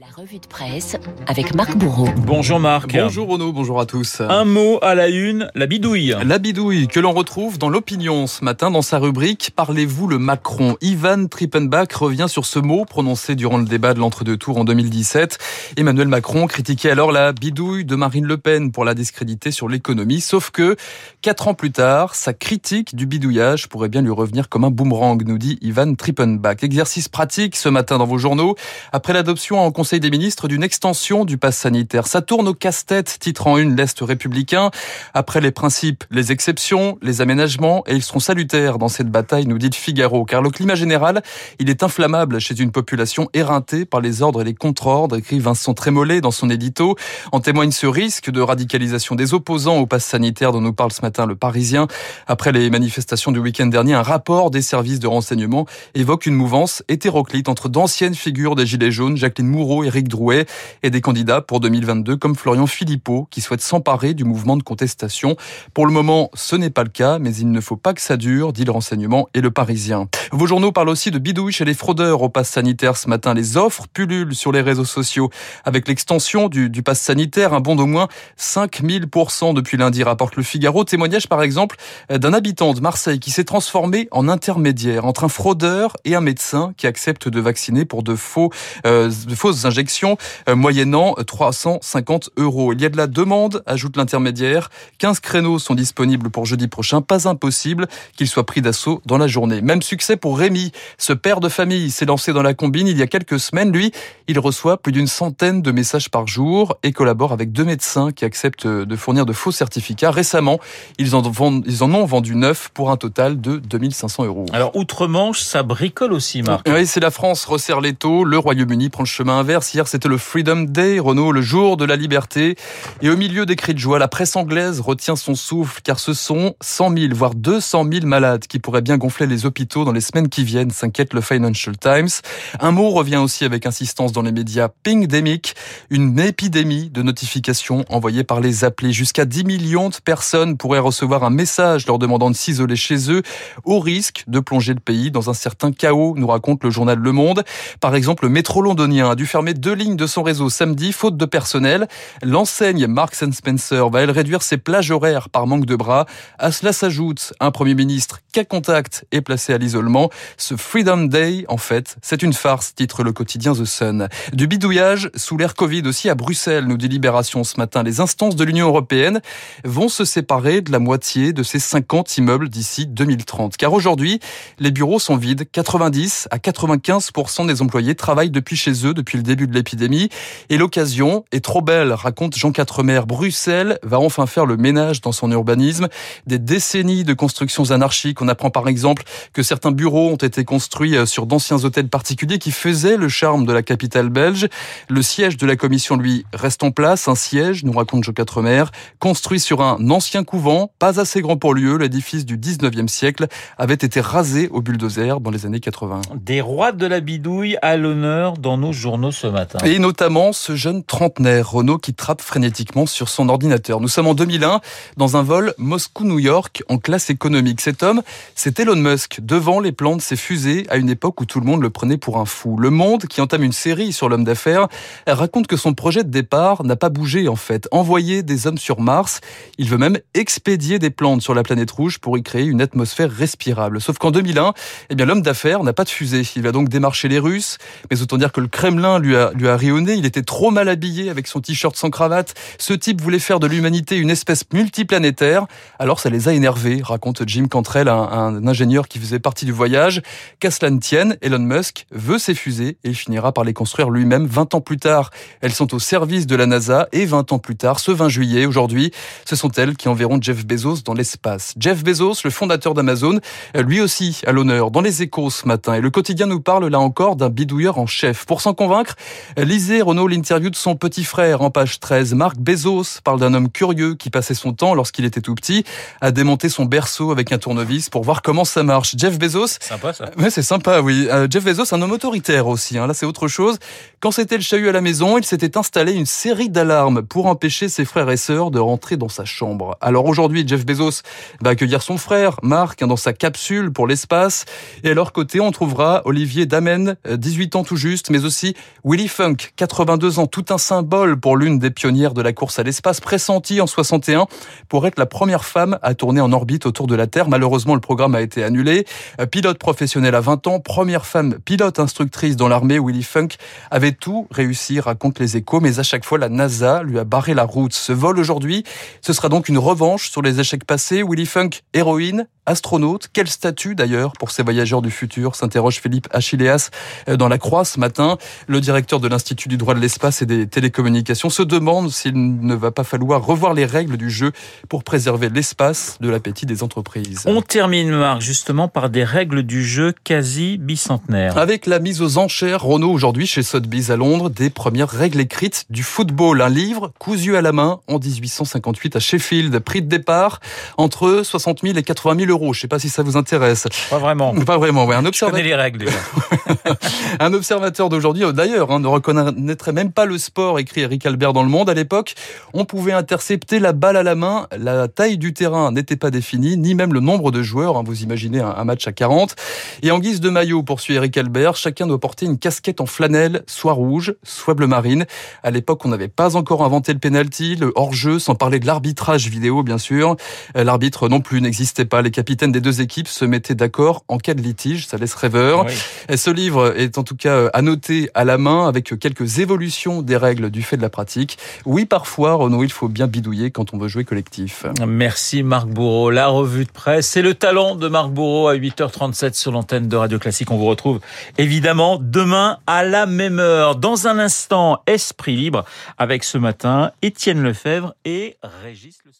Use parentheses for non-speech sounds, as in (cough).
La revue de presse avec Marc Bourreau. Bonjour Marc. Bonjour Renaud, bonjour à tous. Un mot à la une, la bidouille. La bidouille que l'on retrouve dans l'opinion ce matin dans sa rubrique Parlez-vous le Macron Ivan Trippenbach revient sur ce mot prononcé durant le débat de l'entre-deux tours en 2017. Emmanuel Macron critiquait alors la bidouille de Marine Le Pen pour la discréditer sur l'économie, sauf que quatre ans plus tard, sa critique du bidouillage pourrait bien lui revenir comme un boomerang, nous dit Ivan Trippenbach. Exercice pratique ce matin dans vos journaux. Après l'adoption en Conseil des ministres d'une extension du pass sanitaire. Ça tourne au casse-tête, titre en une l'Est républicain. Après les principes, les exceptions, les aménagements, et ils seront salutaires dans cette bataille, nous dit Figaro, car le climat général, il est inflammable chez une population éreintée par les ordres et les contre-ordres, écrit Vincent Trémollet dans son édito. En témoigne ce risque de radicalisation des opposants au pass sanitaire dont nous parle ce matin le Parisien. Après les manifestations du week-end dernier, un rapport des services de renseignement évoque une mouvance hétéroclite entre d'anciennes figures des Gilets jaunes, Jacqueline Moureau, Éric Drouet, et des candidats pour 2022 comme Florian Philippot qui souhaite s'emparer du mouvement de contestation. Pour le moment, ce n'est pas le cas, mais il ne faut pas que ça dure, dit le renseignement et le Parisien. Vos journaux parlent aussi de bidouille chez les fraudeurs au pass sanitaire ce matin. Les offres pullulent sur les réseaux sociaux avec l'extension du, du pass sanitaire, un bond d'au moins 5000% depuis lundi, rapporte le Figaro. Témoignage par exemple d'un habitant de Marseille qui s'est transformé en intermédiaire entre un fraudeur et un médecin qui accepte de vacciner pour de faux, euh, de fausses injections, euh, moyennant 350 euros. Il y a de la demande, ajoute l'intermédiaire. 15 créneaux sont disponibles pour jeudi prochain. Pas impossible qu'il soit pris d'assaut dans la journée. Même succès pour Rémi. Ce père de famille s'est lancé dans la combine il y a quelques semaines. Lui, il reçoit plus d'une centaine de messages par jour et collabore avec deux médecins qui acceptent de fournir de faux certificats. Récemment, ils en, vendent, ils en ont vendu neuf pour un total de 2500 euros. Alors, outre-Manche, ça bricole aussi, Marc. Oui, c'est la France resserre les taux. Le Royaume-Uni prend le chemin inverse. Hier, c'était le Freedom Day, Renault, le jour de la liberté. Et au milieu des cris de joie, la presse anglaise retient son souffle, car ce sont 100 000, voire 200 000 malades qui pourraient bien gonfler les hôpitaux dans les semaines qui viennent, s'inquiète le Financial Times. Un mot revient aussi avec insistance dans les médias, Pingdemic, une épidémie de notifications envoyées par les appelés. Jusqu'à 10 millions de personnes pourraient recevoir un message leur demandant de s'isoler chez eux, au risque de plonger le pays dans un certain chaos, nous raconte le journal Le Monde. Par exemple, le métro londonien a dû fermer deux lignes de son réseau samedi, faute de personnel. L'enseigne Marks Spencer va elle réduire ses plages horaires par manque de bras. À cela s'ajoute un Premier ministre qu'à contact est placé à l'isolement. Ce Freedom Day, en fait, c'est une farce, titre le quotidien The Sun. Du bidouillage sous l'air Covid aussi à Bruxelles, nous dit Libération ce matin. Les instances de l'Union européenne vont se séparer de la moitié de ces 50 immeubles d'ici 2030. Car aujourd'hui, les bureaux sont vides. 90 à 95% des employés travaillent depuis chez eux depuis le début de l'épidémie. Et l'occasion est trop belle, raconte Jean Quatremer. Bruxelles va enfin faire le ménage dans son urbanisme. Des décennies de constructions anarchiques. On apprend par exemple que certains bureaux ont été construits euh, sur d'anciens hôtels particuliers qui faisaient le charme de la capitale belge. Le siège de la commission, lui, reste en place. Un siège, nous raconte Jean Quatremer, construit sur un ancien couvent, pas assez grand pour lieu. L'édifice du 19e siècle avait été rasé au bulldozer dans les années 80. Des rois de la bidouille à l'honneur dans nos journaux ce matin. Et notamment ce jeune trentenaire, Renault, qui trappe frénétiquement sur son ordinateur. Nous sommes en 2001, dans un vol Moscou-New York en classe économique. Cet homme, c'est Elon Musk, devant les plans de ses fusées, à une époque où tout le monde le prenait pour un fou. Le Monde, qui entame une série sur l'homme d'affaires, raconte que son projet de départ n'a pas bougé en fait. Envoyer des hommes sur Mars, il veut même expédier des plantes sur la planète rouge pour y créer une atmosphère respirable. Sauf qu'en 2001, eh bien l'homme d'affaires n'a pas de fusée. Il va donc démarcher les Russes, mais autant dire que le Kremlin lui a, lui a rionné. Il était trop mal habillé avec son t-shirt sans cravate. Ce type voulait faire de l'humanité une espèce multiplanétaire. Alors ça les a énervés, raconte Jim Cantrell, un, un ingénieur qui faisait partie du voyage. Qu'à cela ne tienne, Elon Musk veut ses fusées et finira par les construire lui-même 20 ans plus tard. Elles sont au service de la NASA et 20 ans plus tard, ce 20 juillet, aujourd'hui, ce sont elles qui enverront Jeff Bezos dans l'espace. Jeff Bezos, le fondateur d'Amazon, lui aussi à l'honneur dans les échos ce matin. Et le quotidien nous parle là encore d'un bidouilleur en chef. Pour s'en convaincre, lisez Renault l'interview de son petit frère en page 13. Marc Bezos parle d'un homme curieux qui passait son temps lorsqu'il était tout petit à démonter son berceau avec un tournevis pour voir comment ça marche. Jeff Bezos. Sympa ça. Ouais, c'est sympa, oui. Euh, Jeff Bezos, un homme autoritaire aussi. Hein. Là, c'est autre chose. Quand c'était le chahut à la maison, il s'était installé une série d'alarmes pour empêcher ses frères et sœurs de rentrer dans sa chambre. Alors aujourd'hui, Jeff Bezos va accueillir son frère, Marc, dans sa capsule pour l'espace. Et à leur côté, on trouvera Olivier Damen, 18 ans tout juste, mais aussi Willy Funk, 82 ans, tout un symbole pour l'une des pionnières de la course à l'espace, pressentie en 61 pour être la première femme à tourner en orbite autour de la Terre. Malheureusement, le programme a été annulé. Euh, pilote professionnel à 20 ans, première femme pilote instructrice dans l'armée, Willy Funk avait tout réussi, raconte les échos, mais à chaque fois, la NASA lui a barré la route. Ce vol aujourd'hui, ce sera donc une revanche sur les échecs passés. Willy Funk, héroïne, astronaute. Quel statut d'ailleurs pour ces voyageurs du futur s'interroge Philippe Achilleas euh, dans La Croix ce matin. Le directeur de l'Institut du droit de l'espace et des télécommunications se demande s'il ne va pas falloir revoir les règles du jeu pour préserver l'espace de l'appétit des entreprises. On termine, Marc, justement par des règles du jeu quasi bicentenaires. Avec la mise aux enchères, Renault aujourd'hui chez Sotheby's à Londres, des premières règles écrites du football. Un livre cousu à la main en 1858 à Sheffield. Prix de départ entre 60 000 et 80 000 euros je ne sais pas si ça vous intéresse. Pas vraiment. Pas vraiment. Ouais. Un observateur. les règles déjà. (laughs) un observateur d'aujourd'hui, euh, d'ailleurs, hein, ne reconnaîtrait même pas le sport, écrit Eric Albert dans Le Monde. À l'époque, on pouvait intercepter la balle à la main. La taille du terrain n'était pas définie, ni même le nombre de joueurs. Hein. Vous imaginez un, match à 40. Et en guise de maillot, poursuit Eric Albert, chacun doit porter une casquette en flanelle, soit rouge, soit bleu marine. À l'époque, on n'avait pas encore inventé le penalty, le hors-jeu, sans parler de l'arbitrage vidéo, bien sûr. Euh, l'arbitre non plus n'existait pas. Les capitaines des deux équipes se mettaient d'accord en cas de litige. Ça laisse rêveur. Et ce livre est en tout cas euh, à noter à la main avec quelques évolutions des règles du fait de la pratique. Oui, parfois, Renaud, il faut bien bidouiller quand on veut jouer collectif. Merci Marc Bourreau. La revue de presse, c'est le talent de Marc Bourreau à 8h37 sur l'antenne de Radio Classique. On vous retrouve évidemment demain à la même heure. Dans un instant, Esprit Libre avec ce matin Étienne Lefebvre et Régis Le